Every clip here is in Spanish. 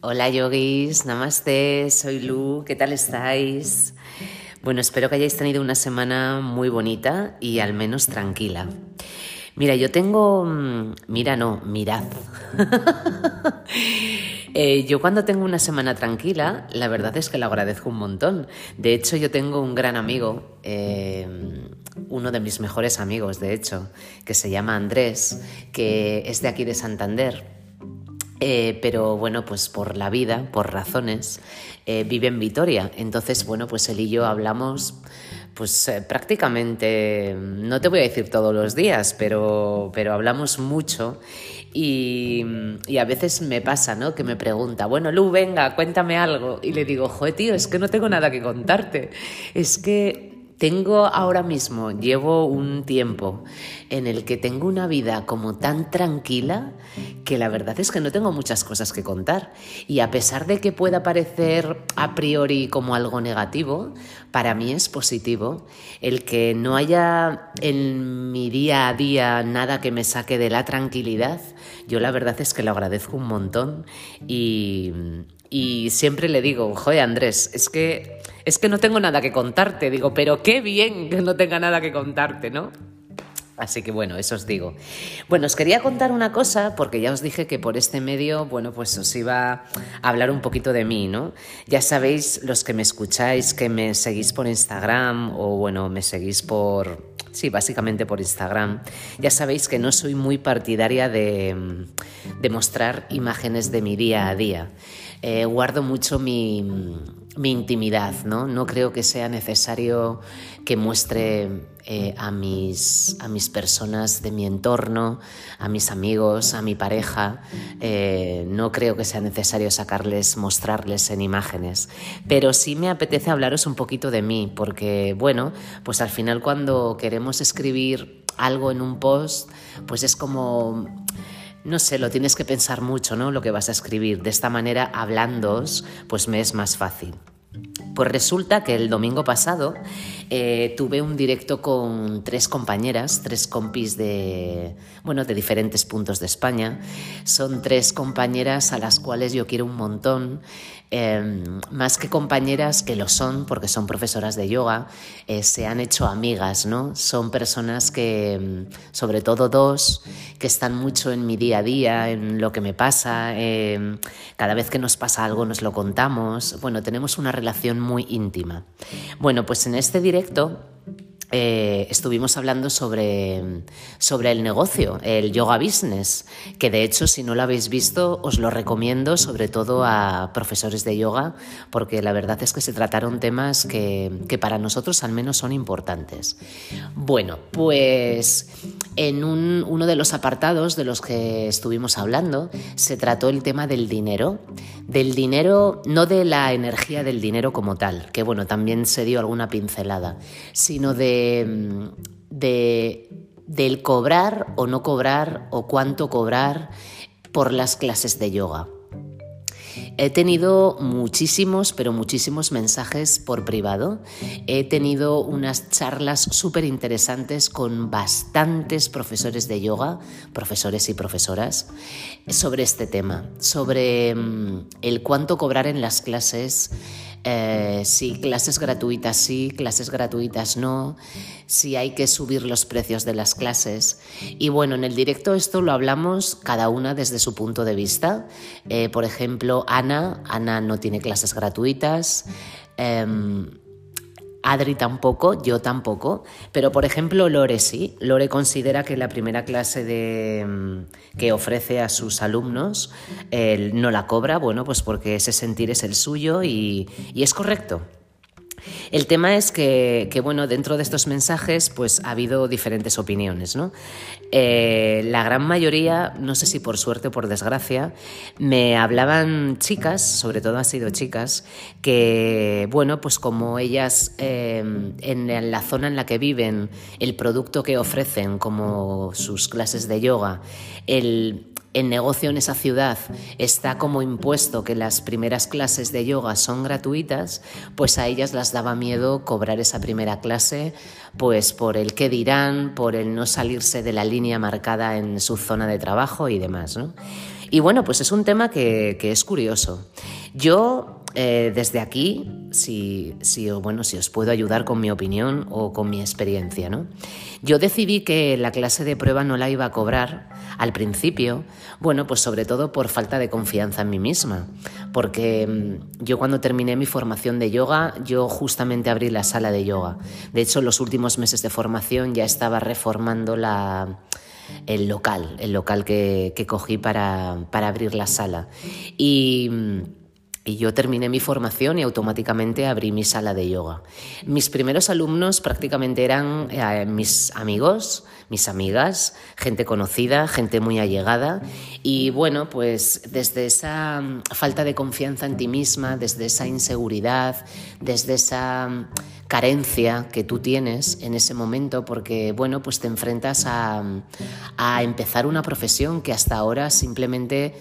Hola yogis, namaste, soy Lu, ¿qué tal estáis? Bueno, espero que hayáis tenido una semana muy bonita y al menos tranquila. Mira, yo tengo... mm, Mira, no, mirad. Eh, yo cuando tengo una semana tranquila, la verdad es que lo agradezco un montón. De hecho, yo tengo un gran amigo, eh, uno de mis mejores amigos, de hecho, que se llama Andrés, que es de aquí de Santander. Eh, pero bueno, pues por la vida, por razones, eh, vive en Vitoria. Entonces, bueno, pues él y yo hablamos pues eh, prácticamente, no te voy a decir todos los días, pero, pero hablamos mucho y, a veces me pasa, ¿no? Que me pregunta, bueno, Lu, venga, cuéntame algo. Y le digo, joder, tío, es que no tengo nada que contarte. Es que tengo ahora mismo, llevo un tiempo en el que tengo una vida como tan tranquila que la verdad es que no tengo muchas cosas que contar. Y a pesar de que pueda parecer a priori como algo negativo, para mí es positivo el que no haya en mi día a día nada que me saque de la tranquilidad. Yo la verdad es que lo agradezco un montón y, y siempre le digo, joder Andrés, es que, es que no tengo nada que contarte. Digo, pero qué bien que no tenga nada que contarte, ¿no? Así que bueno, eso os digo. Bueno, os quería contar una cosa, porque ya os dije que por este medio, bueno, pues os iba a hablar un poquito de mí, ¿no? Ya sabéis, los que me escucháis, que me seguís por Instagram o bueno, me seguís por, sí, básicamente por Instagram, ya sabéis que no soy muy partidaria de, mostrar imágenes de mi día a día. Eh, guardo mucho mi, mi, intimidad, ¿no? No creo que sea necesario que muestre eh, a, mis, a mis personas de mi entorno, a mis amigos, a mi pareja. Eh, no creo que sea necesario sacarles, mostrarles en imágenes. Pero sí me apetece hablaros un poquito de mí, porque, bueno, pues al final cuando queremos escribir algo en un post, pues es como no sé, lo tienes que pensar mucho, ¿no? Lo que vas a escribir. De esta manera, hablándoos, pues me es más fácil. Pues resulta que el domingo pasado eh, tuve un directo con tres compañeras, tres compis de, bueno, de diferentes puntos de España. Son tres compañeras a las cuales yo quiero un montón, eh, más que compañeras que lo son, porque son profesoras de yoga, eh, se han hecho amigas, ¿no? Son personas que, sobre todo dos, que están mucho en mi día a día, en lo que me pasa. Eh, cada vez que nos pasa algo nos lo contamos. Bueno, tenemos una relación muy íntima. Bueno, pues en este directo eh, estuvimos hablando sobre, sobre el negocio, el yoga business, que de hecho si no lo habéis visto os lo recomiendo sobre todo a profesores de yoga, porque la verdad es que se trataron temas que, que para nosotros al menos son importantes. Bueno, pues en un, uno de los apartados de los que estuvimos hablando se trató el tema del dinero, del dinero, no de la energía del dinero como tal, que bueno, también se dio alguna pincelada, sino de de, del cobrar o no cobrar o cuánto cobrar por las clases de yoga. He tenido muchísimos, pero muchísimos mensajes por privado. He tenido unas charlas súper interesantes con bastantes profesores de yoga, profesores y profesoras, sobre este tema, sobre el cuánto cobrar en las clases, eh, si clases gratuitas sí, clases gratuitas no, si hay que subir los precios de las clases. Y bueno, en el directo esto lo hablamos cada una desde su punto de vista. Eh, por ejemplo, Ana, Ana no tiene clases gratuitas. Eh, Adri tampoco, yo tampoco, pero por ejemplo Lore sí. Lore considera que la primera clase de, que ofrece a sus alumnos él no la cobra, bueno, pues porque ese sentir es el suyo y, y es correcto. El tema es que, bueno, dentro de estos mensajes, pues ha habido diferentes opiniones, ¿no? Eh, la gran mayoría, no sé si por suerte o por desgracia, me hablaban chicas, sobre todo han sido chicas, que, bueno, pues como ellas eh, en la zona en la que viven, el producto que ofrecen, como sus clases de yoga, el, el negocio en esa ciudad está como impuesto que las primeras clases de yoga son gratuitas, pues a ellas las daba miedo cobrar esa primera clase, pues por el qué dirán, por el no salirse de la línea marcada en su zona de trabajo y demás, ¿no? Y bueno, pues es un tema que, que es curioso. Yo eh, desde aquí, si, bueno, si os puedo ayudar con mi opinión o con mi experiencia, ¿no? Yo decidí que la clase de prueba no la iba a cobrar al principio, bueno, pues sobre todo por falta de confianza en mí misma, porque mm, yo cuando terminé mi formación de yoga, yo justamente abrí la sala de yoga. De hecho, los últimos meses de formación ya estaba reformando la el local, el local que, que cogí para, para abrir la sala. Y mm, y yo terminé mi formación y automáticamente abrí mi sala de yoga. Mis primeros alumnos prácticamente eran eh, mis amigos, mis amigas, gente conocida, gente muy allegada. Y bueno, pues desde esa mm, falta de confianza en ti misma, desde esa inseguridad, desde esa mm, carencia que tú tienes en ese momento, porque bueno, pues te enfrentas a, mm, a empezar una profesión que hasta ahora simplemente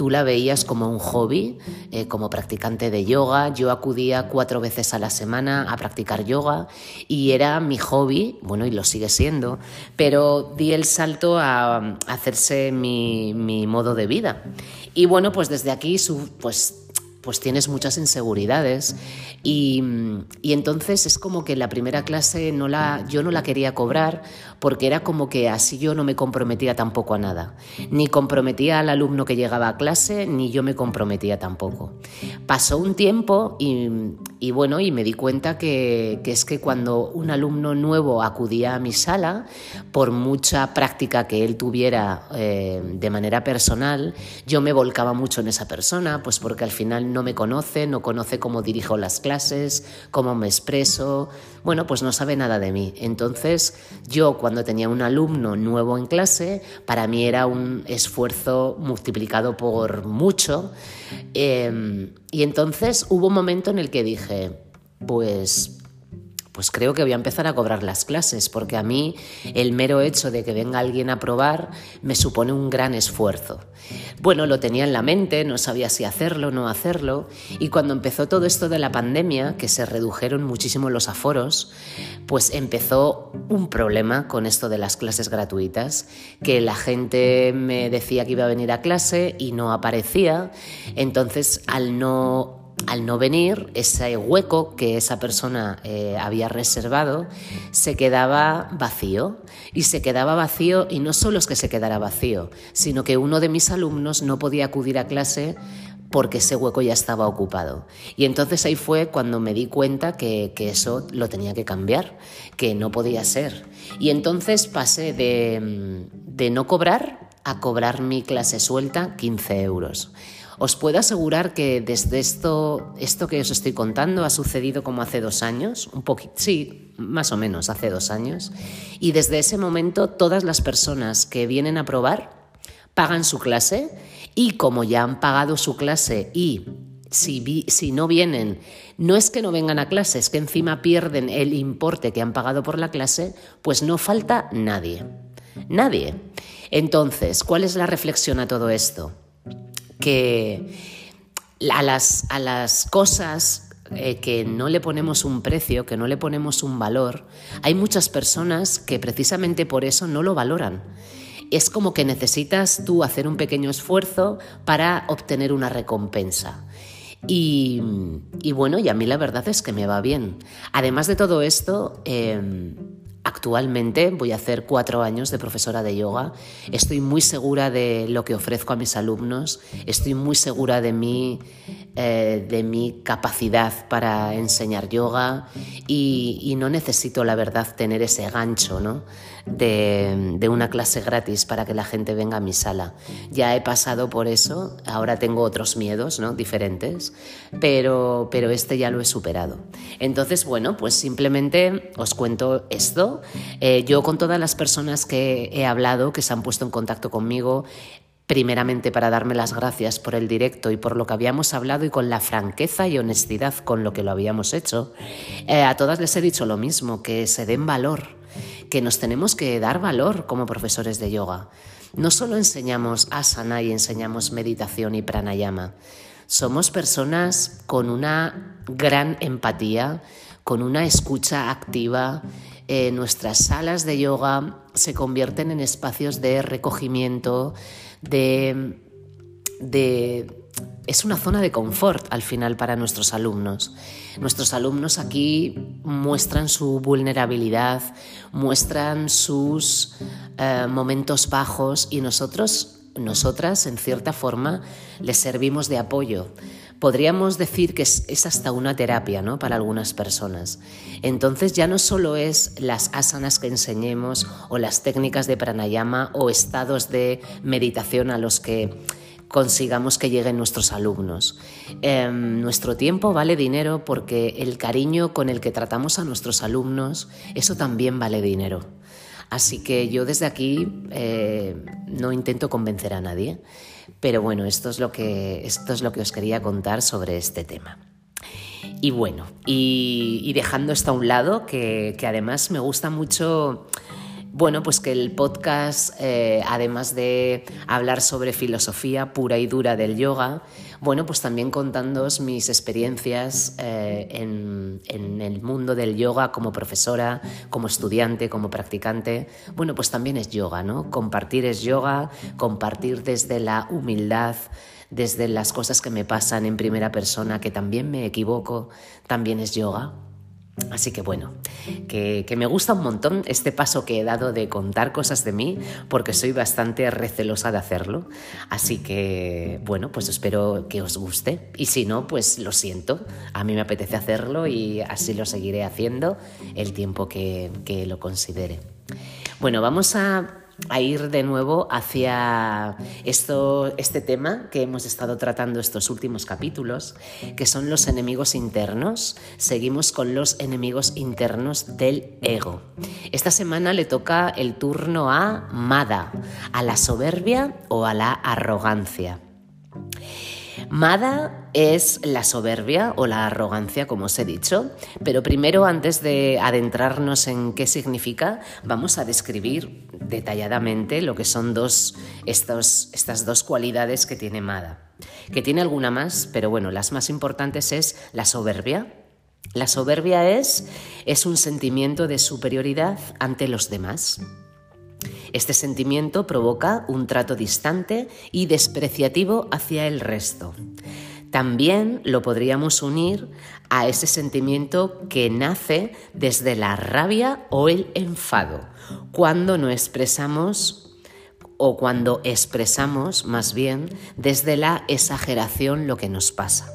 tú la veías como un hobby, eh, como practicante de yoga. Yo acudía cuatro veces a la semana a practicar yoga y era mi hobby, bueno, y lo sigue siendo, pero di el salto a, hacerse mi, mi, modo de vida. Y bueno, pues desde aquí, pues pues tienes muchas inseguridades y, y, entonces es como que la primera clase no la, yo no la quería cobrar porque era como que así yo no me comprometía tampoco a nada. Ni comprometía al alumno que llegaba a clase, ni yo me comprometía tampoco. Pasó un tiempo y, y bueno, y me di cuenta que, es que cuando un alumno nuevo acudía a mi sala, por mucha práctica que él tuviera eh, de manera personal, yo me volcaba mucho en esa persona, pues porque al final no me conoce, no conoce cómo dirijo las clases, cómo me expreso, bueno, pues no sabe nada de mí. Entonces yo cuando cuando tenía un alumno nuevo en clase, para mí era un esfuerzo multiplicado por mucho. Em, y entonces hubo un momento en el que dije, pues pues creo que voy a empezar a cobrar las clases, porque a mí el mero hecho de que venga alguien a probar me supone un gran esfuerzo. Bueno, lo tenía en la mente, no sabía si hacerlo o no hacerlo, y cuando empezó todo esto de la pandemia, que se redujeron muchísimo los aforos, pues empezó un problema con esto de las clases gratuitas, que la gente me decía que iba a venir a clase y no aparecía, entonces al no al no venir, ese hueco que esa persona eh, había reservado se quedaba vacío. Y se quedaba vacío, y no solo es que se quedara vacío, sino que uno de mis alumnos no podía acudir a clase porque ese hueco ya estaba ocupado. Y entonces ahí fue cuando me di cuenta que, eso lo tenía que cambiar, que no podía ser. Y entonces pasé de, de no cobrar a cobrar mi clase suelta 15 euros. Os puedo asegurar que desde esto, esto que os estoy contando ha sucedido como hace dos años, un poquito, sí, más o menos hace dos años, y desde ese momento todas las personas que vienen a probar pagan su clase y como ya han pagado su clase y si, si, no vienen, no es que no vengan a clase, es que encima pierden el importe que han pagado por la clase, pues no falta nadie. Nadie. Entonces, ¿cuál es la reflexión a todo esto? que a las, a las cosas eh, que no le ponemos un precio, que no le ponemos un valor, hay muchas personas que precisamente por eso no lo valoran. Es como que necesitas tú hacer un pequeño esfuerzo para obtener una recompensa. Y, bueno, y a mí la verdad es que me va bien. Además de todo esto, em, Actualmente voy a hacer cuatro años de profesora de yoga. Estoy muy segura de lo que ofrezco a mis alumnos. Estoy muy segura de mi, eh, de mi capacidad para enseñar yoga y, y, no necesito, la verdad, tener ese gancho ¿no? De, una clase gratis para que la gente venga a mi sala. Ya he pasado por eso. Ahora tengo otros miedos ¿no? diferentes, pero, pero este ya lo he superado. Entonces, bueno, pues simplemente os cuento esto eh, yo con todas las personas que he hablado, que se han puesto en contacto conmigo, primeramente para darme las gracias por el directo y por lo que habíamos hablado y con la franqueza y honestidad con lo que lo habíamos hecho, eh, a todas les he dicho lo mismo, que se den valor, que nos tenemos que dar valor como profesores de yoga. No solo enseñamos asana y enseñamos meditación y pranayama, somos personas con una gran empatía, con una escucha activa, eh, nuestras salas de yoga se convierten en espacios de recogimiento, de, de es una zona de confort al final para nuestros alumnos. Nuestros alumnos aquí muestran su vulnerabilidad, muestran sus eh, momentos bajos y nosotros, nosotras, en cierta forma, les servimos de apoyo. Podríamos decir que es, hasta una terapia ¿no? para algunas personas. Entonces ya no solo es las asanas que enseñemos o las técnicas de pranayama o estados de meditación a los que consigamos que lleguen nuestros alumnos. Em, nuestro tiempo vale dinero porque el cariño con el que tratamos a nuestros alumnos, eso también vale dinero. Así que yo desde aquí eh, no intento convencer a nadie, pero bueno, esto es lo que, esto es lo que os quería contar sobre este tema. Y bueno, y, dejando esto a un lado, que, que además me gusta mucho bueno, pues que el podcast, eh, además de hablar sobre filosofía pura y dura del yoga, bueno, pues también contándoos mis experiencias eh, en, en, el mundo del yoga como profesora, como estudiante, como practicante, bueno, pues también es yoga, ¿no? Compartir es yoga, compartir desde la humildad, desde las cosas que me pasan en primera persona, que también me equivoco, también es yoga. Así que bueno, que, me gusta un montón este paso que he dado de contar cosas de mí, porque soy bastante recelosa de hacerlo. Así que bueno, pues espero que os guste. Y si no, pues lo siento. A mí me apetece hacerlo y así lo seguiré haciendo el tiempo que, que lo considere. Bueno, vamos a a ir de nuevo hacia esto, este tema que hemos estado tratando estos últimos capítulos, que son los enemigos internos. Seguimos con los enemigos internos del ego. Esta semana le toca el turno a Mada, a la soberbia o a la arrogancia. Mada es la soberbia o la arrogancia, como os he dicho, pero primero, antes de adentrarnos en qué significa, vamos a describir detalladamente lo que son dos, estas dos cualidades que tiene Mada. Que tiene alguna más, pero bueno, las más importantes es la soberbia. La soberbia es, es un sentimiento de superioridad ante los demás. Este sentimiento provoca un trato distante y despreciativo hacia el resto. También lo podríamos unir a ese sentimiento que nace desde la rabia o el enfado, cuando no expresamos o cuando expresamos más bien desde la exageración lo que nos pasa.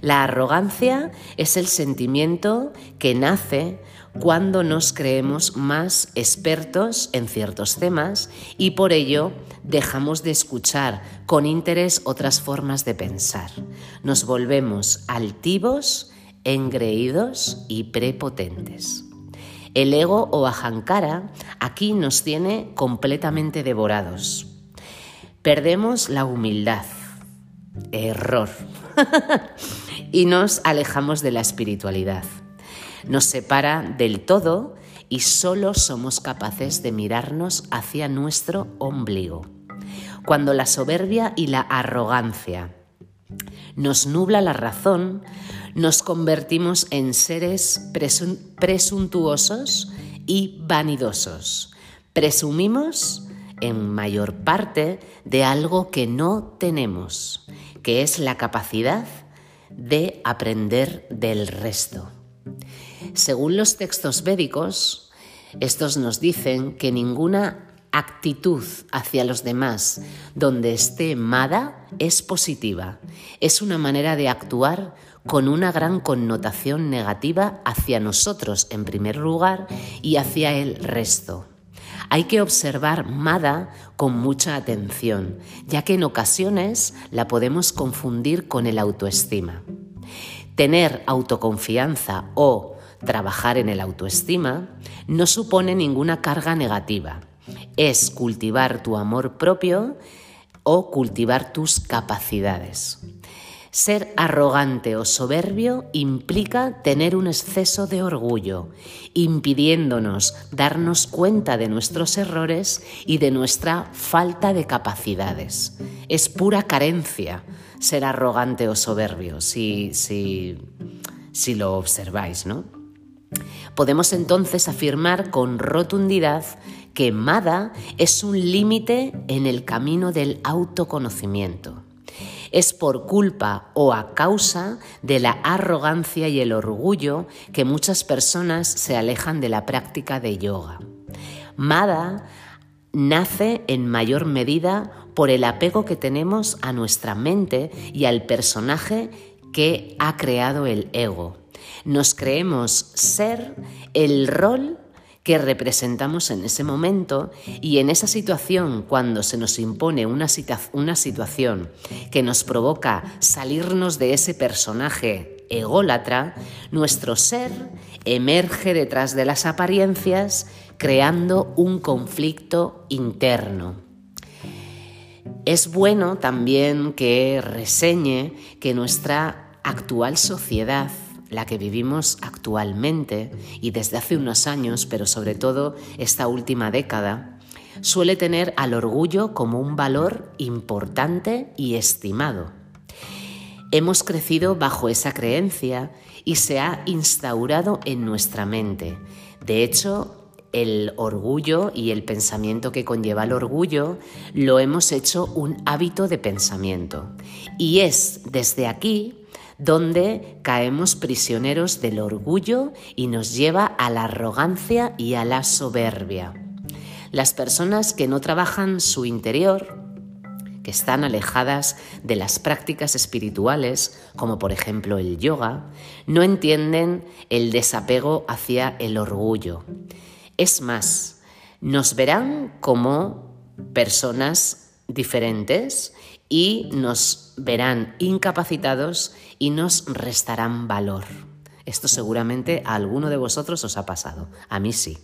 La arrogancia es el sentimiento que nace cuando nos creemos más expertos en ciertos temas y por ello dejamos de escuchar con interés otras formas de pensar. Nos volvemos altivos, engreídos y prepotentes. El ego o ahankara aquí nos tiene completamente devorados. Perdemos la humildad. Error. y nos alejamos de la espiritualidad nos separa del todo y solo somos capaces de mirarnos hacia nuestro ombligo. Cuando la soberbia y la arrogancia nos nubla la razón, nos convertimos en seres presuntuosos y vanidosos. Presumimos en mayor parte de algo que no tenemos, que es la capacidad de aprender del resto. Según los textos védicos, estos nos dicen que ninguna actitud hacia los demás donde esté Mada es positiva. Es una manera de actuar con una gran connotación negativa hacia nosotros en primer lugar y hacia el resto. Hay que observar Mada con mucha atención, ya que en ocasiones la podemos confundir con el autoestima. Tener autoconfianza o Trabajar en el autoestima no supone ninguna carga negativa. Es cultivar tu amor propio o cultivar tus capacidades. Ser arrogante o soberbio implica tener un exceso de orgullo, impidiéndonos darnos cuenta de nuestros errores y de nuestra falta de capacidades. Es pura carencia ser arrogante o soberbio, si, si, si lo observáis, ¿no? Podemos entonces afirmar con rotundidad que Mada es un límite en el camino del autoconocimiento. es por culpa o a causa de la arrogancia y el orgullo que muchas personas se alejan de la práctica de yoga. Mada nace en mayor medida por el apego que tenemos a nuestra mente y al personaje que ha creado el ego. Nos creemos ser el rol que representamos en ese momento y en esa situación, cuando se nos impone una, situación que nos provoca salirnos de ese personaje ególatra, nuestro ser emerge detrás de las apariencias creando un conflicto interno. Es bueno también que reseñe que nuestra actual sociedad la que vivimos actualmente y desde hace unos años, pero sobre todo esta última década, suele tener al orgullo como un valor importante y estimado. Hemos crecido bajo esa creencia y se ha instaurado en nuestra mente. De hecho, el orgullo y el pensamiento que conlleva el orgullo lo hemos hecho un hábito de pensamiento. Y es desde aquí donde caemos prisioneros del orgullo y nos lleva a la arrogancia y a la soberbia. Las personas que no trabajan su interior, que están alejadas de las prácticas espirituales, como por ejemplo el yoga, no entienden el desapego hacia el orgullo. Es más, nos verán como personas diferentes y nos verán incapacitados y nos restarán valor. Esto seguramente a alguno de vosotros os ha pasado, a mí sí.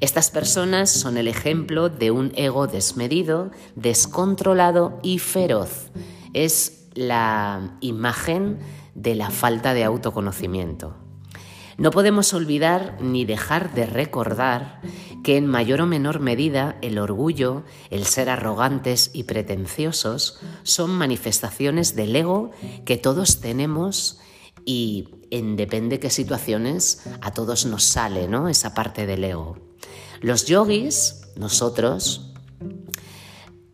Estas personas son el ejemplo de un ego desmedido, descontrolado y feroz. Es la imagen de la falta de autoconocimiento. No podemos olvidar ni dejar de recordar que en mayor o menor medida el orgullo, el ser arrogantes y pretenciosos son manifestaciones del ego que todos tenemos y en depende qué situaciones a todos nos sale, ¿no? Esa parte del ego. Los yogis, nosotros,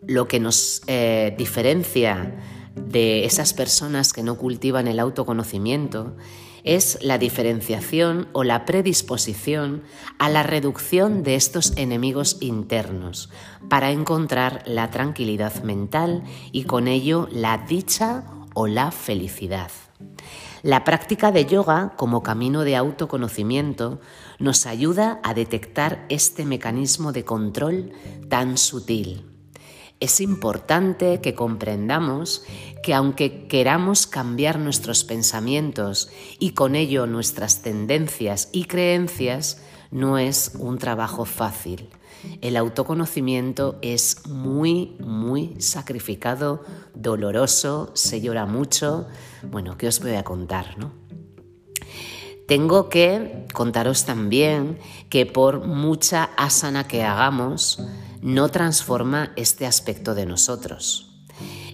lo que nos eh, diferencia de esas personas que no cultivan el autoconocimiento es la diferenciación o la predisposición a la reducción de estos enemigos internos para encontrar la tranquilidad mental y con ello la dicha o la felicidad. La práctica de yoga como camino de autoconocimiento nos ayuda a detectar este mecanismo de control tan sutil es importante que comprendamos que aunque queramos cambiar nuestros pensamientos y con ello nuestras tendencias y creencias, no es un trabajo fácil. El autoconocimiento es muy, muy sacrificado, doloroso, se llora mucho. Bueno, ¿qué os voy a contar, no? Tengo que contaros también que por mucha asana que hagamos, no transforma este aspecto de nosotros.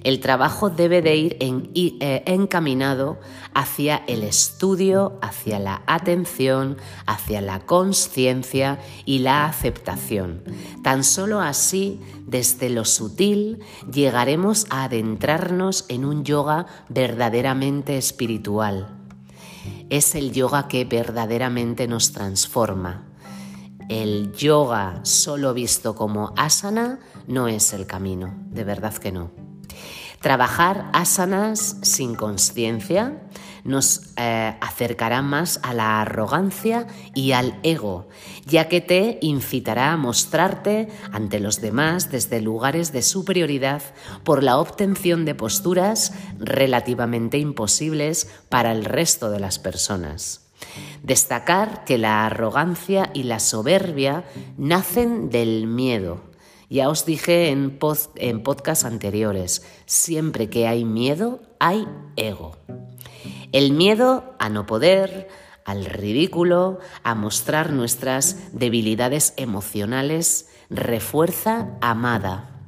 El trabajo debe de ir eh, encaminado hacia el estudio, hacia la atención, hacia la conciencia y la aceptación. Tan solo así, desde lo sutil, llegaremos a adentrarnos en un yoga verdaderamente espiritual. Es el yoga que verdaderamente nos transforma el yoga solo visto como asana no es el camino, de verdad que no. Trabajar asanas sin conciencia nos eh, acercará más a la arrogancia y al ego, ya que te incitará a mostrarte ante los demás desde lugares de superioridad por la obtención de posturas relativamente imposibles para el resto de las personas. Destacar que la arrogancia y la soberbia nacen del miedo. Ya os dije en, en podcasts anteriores, siempre que hay miedo, hay ego. El miedo a no poder, al ridículo, a mostrar nuestras debilidades emocionales, refuerza amada.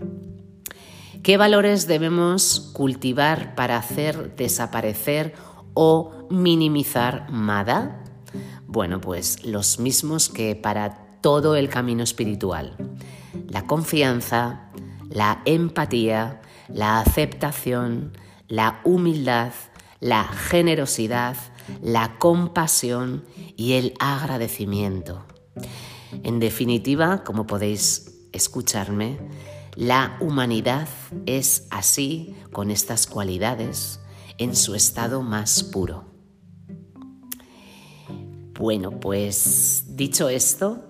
¿Qué valores debemos cultivar para hacer desaparecer o minimizar Mada? Bueno, pues los mismos que para todo el camino espiritual. La confianza, la empatía, la aceptación, la humildad, la generosidad, la compasión y el agradecimiento. En definitiva, como podéis escucharme, la humanidad es así, con estas cualidades, en su estado más puro. Bueno, pues dicho esto,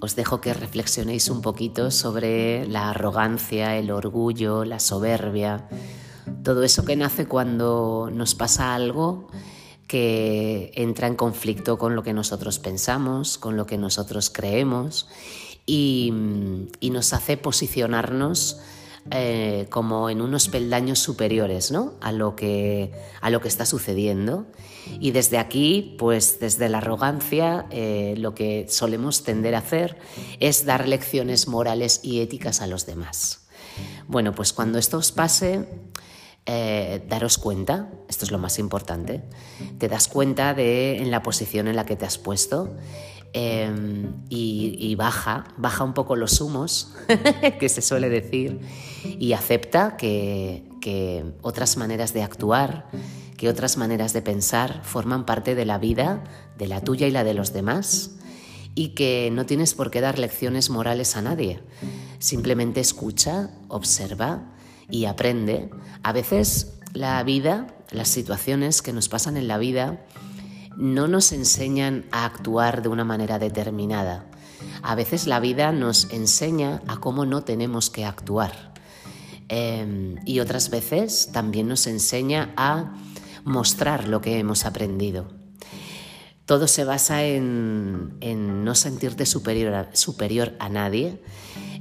os dejo que reflexionéis un poquito sobre la arrogancia, el orgullo, la soberbia, todo eso que nace cuando nos pasa algo que entra en conflicto con lo que nosotros pensamos, con lo que nosotros creemos y, nos hace posicionarnos eh, como en unos peldaños superiores ¿no? a, lo que, a lo que está sucediendo. Y desde aquí, pues desde la arrogancia, eh, lo que solemos tender a hacer es dar lecciones morales y éticas a los demás. Bueno, pues cuando esto os pase, eh, daros cuenta, esto es lo más importante, te das cuenta de en la posición en la que te has puesto em, y, baja, baja un poco los humos, que se suele decir, y acepta que, que otras maneras de actuar, que otras maneras de pensar forman parte de la vida, de la tuya y la de los demás, y que no tienes por qué dar lecciones morales a nadie. Simplemente escucha, observa, y aprende. A veces la vida, las situaciones que nos pasan en la vida, no nos enseñan a actuar de una manera determinada. A veces la vida nos enseña a cómo no tenemos que actuar. Em, y otras veces también nos enseña a mostrar lo que hemos aprendido. Todo se basa en, no sentirte superior superior a nadie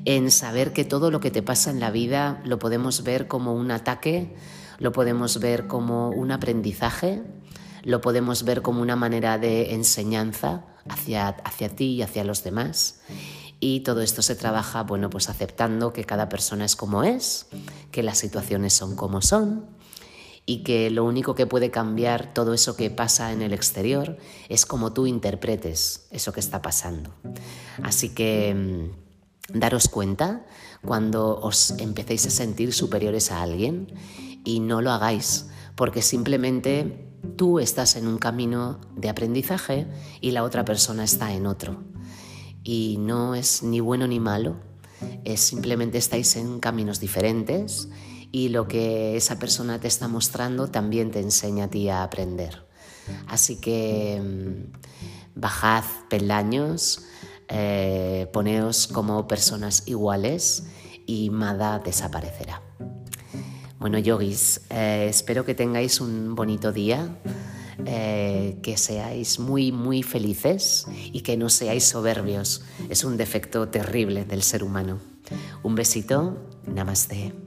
en saber que todo lo que te pasa en la vida lo podemos ver como un ataque, lo podemos ver como un aprendizaje, lo podemos ver como una manera de enseñanza hacia, hacia ti y hacia los demás. Y todo esto se trabaja, bueno, pues aceptando que cada persona es como es, que las situaciones son como son y que lo único que puede cambiar todo eso que pasa en el exterior es como tú interpretes eso que está pasando. Así que mm, daros cuenta cuando os empecéis a sentir superiores a alguien y no lo hagáis, porque simplemente tú estás en un camino de aprendizaje y la otra persona está en otro. Y no es ni bueno ni malo, es simplemente estáis en caminos diferentes y lo que esa persona te está mostrando también te enseña a ti a aprender. Así que mm, bajad peldaños, eh, poneos como personas iguales y Mada desaparecerá. Bueno, yogis, eh, espero que tengáis un bonito día, eh, que seáis muy, muy felices y que no seáis soberbios. Es un defecto terrible del ser humano. Un besito, namaste.